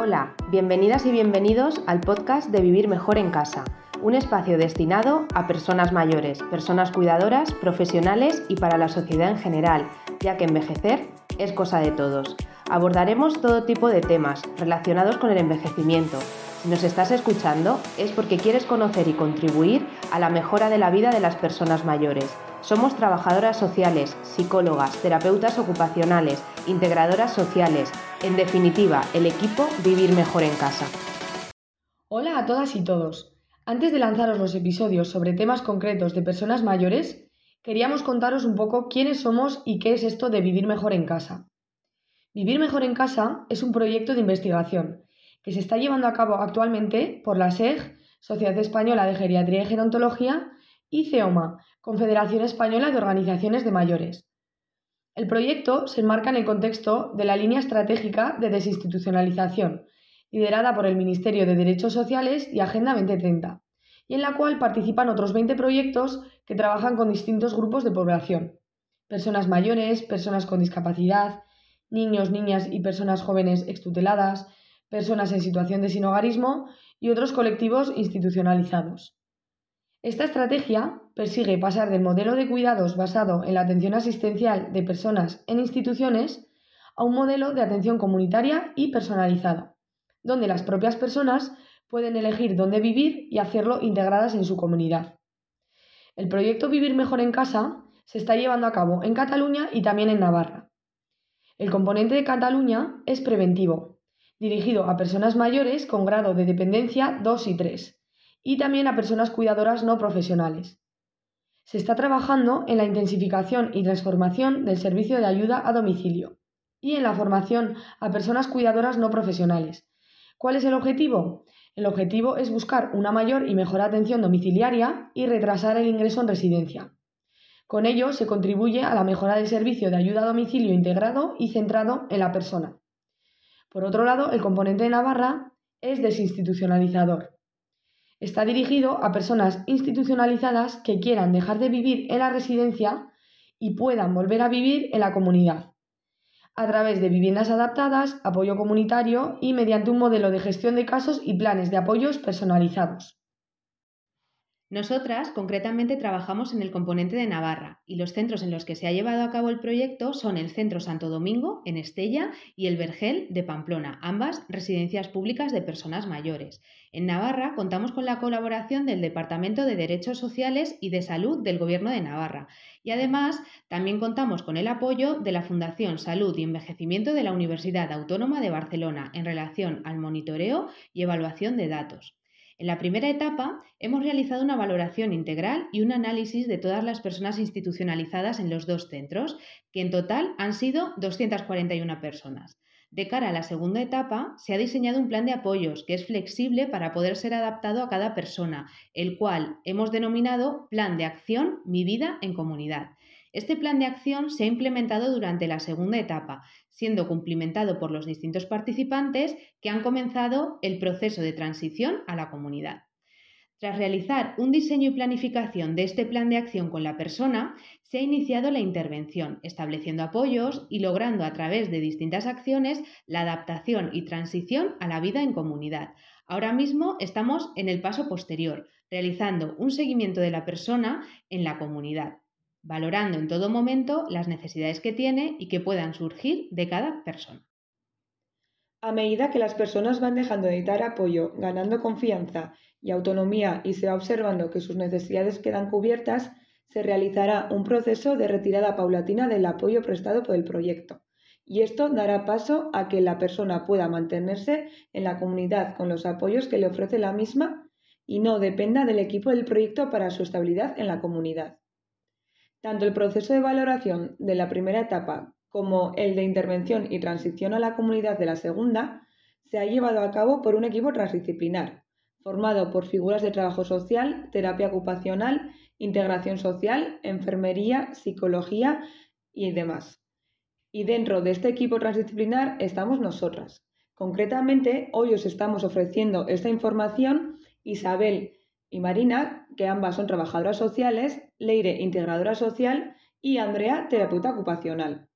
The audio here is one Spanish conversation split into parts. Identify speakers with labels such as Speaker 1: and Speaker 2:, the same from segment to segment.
Speaker 1: Hola, bienvenidas y bienvenidos al podcast de Vivir Mejor en Casa, un espacio destinado a personas mayores, personas cuidadoras, profesionales y para la sociedad en general, ya que envejecer es cosa de todos. Abordaremos todo tipo de temas relacionados con el envejecimiento. Nos estás escuchando es porque quieres conocer y contribuir a la mejora de la vida de las personas mayores. Somos trabajadoras sociales, psicólogas, terapeutas ocupacionales, integradoras sociales, en definitiva, el equipo Vivir Mejor en Casa.
Speaker 2: Hola a todas y todos. Antes de lanzaros los episodios sobre temas concretos de personas mayores, queríamos contaros un poco quiénes somos y qué es esto de Vivir Mejor en Casa. Vivir Mejor en Casa es un proyecto de investigación que se está llevando a cabo actualmente por la SEG, Sociedad Española de Geriatría y Gerontología, y CEOMA, Confederación Española de Organizaciones de Mayores. El proyecto se enmarca en el contexto de la línea estratégica de desinstitucionalización, liderada por el Ministerio de Derechos Sociales y Agenda 2030, y en la cual participan otros 20 proyectos que trabajan con distintos grupos de población, personas mayores, personas con discapacidad, niños, niñas y personas jóvenes extuteladas, personas en situación de sinogarismo y otros colectivos institucionalizados. Esta estrategia persigue pasar del modelo de cuidados basado en la atención asistencial de personas en instituciones a un modelo de atención comunitaria y personalizada, donde las propias personas pueden elegir dónde vivir y hacerlo integradas en su comunidad. El proyecto Vivir Mejor en Casa se está llevando a cabo en Cataluña y también en Navarra. El componente de Cataluña es preventivo, dirigido a personas mayores con grado de dependencia 2 y 3 y también a personas cuidadoras no profesionales. Se está trabajando en la intensificación y transformación del servicio de ayuda a domicilio y en la formación a personas cuidadoras no profesionales. ¿Cuál es el objetivo? El objetivo es buscar una mayor y mejor atención domiciliaria y retrasar el ingreso en residencia. Con ello se contribuye a la mejora del servicio de ayuda a domicilio integrado y centrado en la persona. Por otro lado, el componente de Navarra es desinstitucionalizador. Está dirigido a personas institucionalizadas que quieran dejar de vivir en la residencia y puedan volver a vivir en la comunidad, a través de viviendas adaptadas, apoyo comunitario y mediante un modelo de gestión de casos y planes de apoyos personalizados.
Speaker 1: Nosotras concretamente trabajamos en el componente de Navarra y los centros en los que se ha llevado a cabo el proyecto son el Centro Santo Domingo en Estella y el Vergel de Pamplona, ambas residencias públicas de personas mayores. En Navarra contamos con la colaboración del Departamento de Derechos Sociales y de Salud del Gobierno de Navarra y además también contamos con el apoyo de la Fundación Salud y Envejecimiento de la Universidad Autónoma de Barcelona en relación al monitoreo y evaluación de datos. En la primera etapa hemos realizado una valoración integral y un análisis de todas las personas institucionalizadas en los dos centros, que en total han sido 241 personas. De cara a la segunda etapa, se ha diseñado un plan de apoyos que es flexible para poder ser adaptado a cada persona, el cual hemos denominado Plan de Acción Mi Vida en Comunidad. Este plan de acción se ha implementado durante la segunda etapa, siendo cumplimentado por los distintos participantes que han comenzado el proceso de transición a la comunidad. Tras realizar un diseño y planificación de este plan de acción con la persona, se ha iniciado la intervención, estableciendo apoyos y logrando a través de distintas acciones la adaptación y transición a la vida en comunidad. Ahora mismo estamos en el paso posterior, realizando un seguimiento de la persona en la comunidad valorando en todo momento las necesidades que tiene y que puedan surgir de cada persona.
Speaker 2: A medida que las personas van dejando de dar apoyo, ganando confianza y autonomía y se va observando que sus necesidades quedan cubiertas, se realizará un proceso de retirada paulatina del apoyo prestado por el proyecto. Y esto dará paso a que la persona pueda mantenerse en la comunidad con los apoyos que le ofrece la misma y no dependa del equipo del proyecto para su estabilidad en la comunidad. Tanto el proceso de valoración de la primera etapa como el de intervención y transición a la comunidad de la segunda se ha llevado a cabo por un equipo transdisciplinar, formado por figuras de trabajo social, terapia ocupacional, integración social, enfermería, psicología y demás. Y dentro de este equipo transdisciplinar estamos nosotras. Concretamente, hoy os estamos ofreciendo esta información Isabel y Marina, que ambas son trabajadoras sociales, Leire, integradora social, y Andrea, terapeuta ocupacional.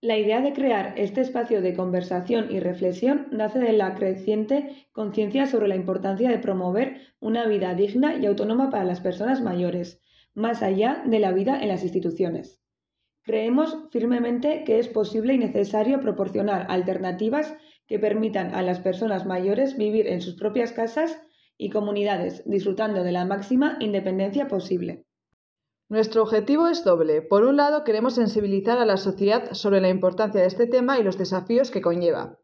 Speaker 3: La idea de crear este espacio de conversación y reflexión nace de la creciente conciencia sobre la importancia de promover una vida digna y autónoma para las personas mayores, más allá de la vida en las instituciones. Creemos firmemente que es posible y necesario proporcionar alternativas que permitan a las personas mayores vivir en sus propias casas y comunidades, disfrutando de la máxima independencia posible.
Speaker 4: Nuestro objetivo es doble. Por un lado, queremos sensibilizar a la sociedad sobre la importancia de este tema y los desafíos que conlleva.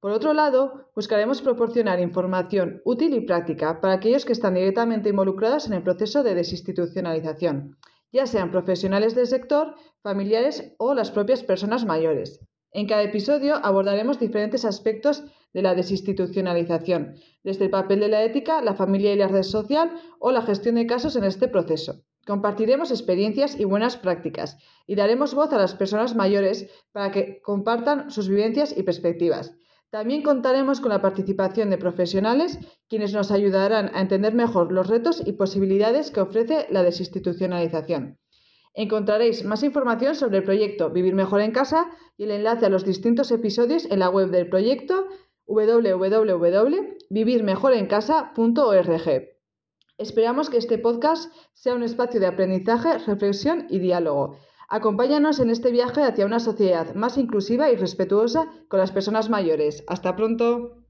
Speaker 4: Por otro lado, buscaremos proporcionar información útil y práctica para aquellos que están directamente involucrados en el proceso de desinstitucionalización, ya sean profesionales del sector, familiares o las propias personas mayores. En cada episodio abordaremos diferentes aspectos de la desinstitucionalización, desde el papel de la ética, la familia y la red social o la gestión de casos en este proceso. Compartiremos experiencias y buenas prácticas y daremos voz a las personas mayores para que compartan sus vivencias y perspectivas. También contaremos con la participación de profesionales quienes nos ayudarán a entender mejor los retos y posibilidades que ofrece la desinstitucionalización. Encontraréis más información sobre el proyecto Vivir Mejor en Casa y el enlace a los distintos episodios en la web del proyecto www.vivirmejorencasa.org. Esperamos que este podcast sea un espacio de aprendizaje, reflexión y diálogo. Acompáñanos en este viaje hacia una sociedad más inclusiva y respetuosa con las personas mayores. Hasta pronto.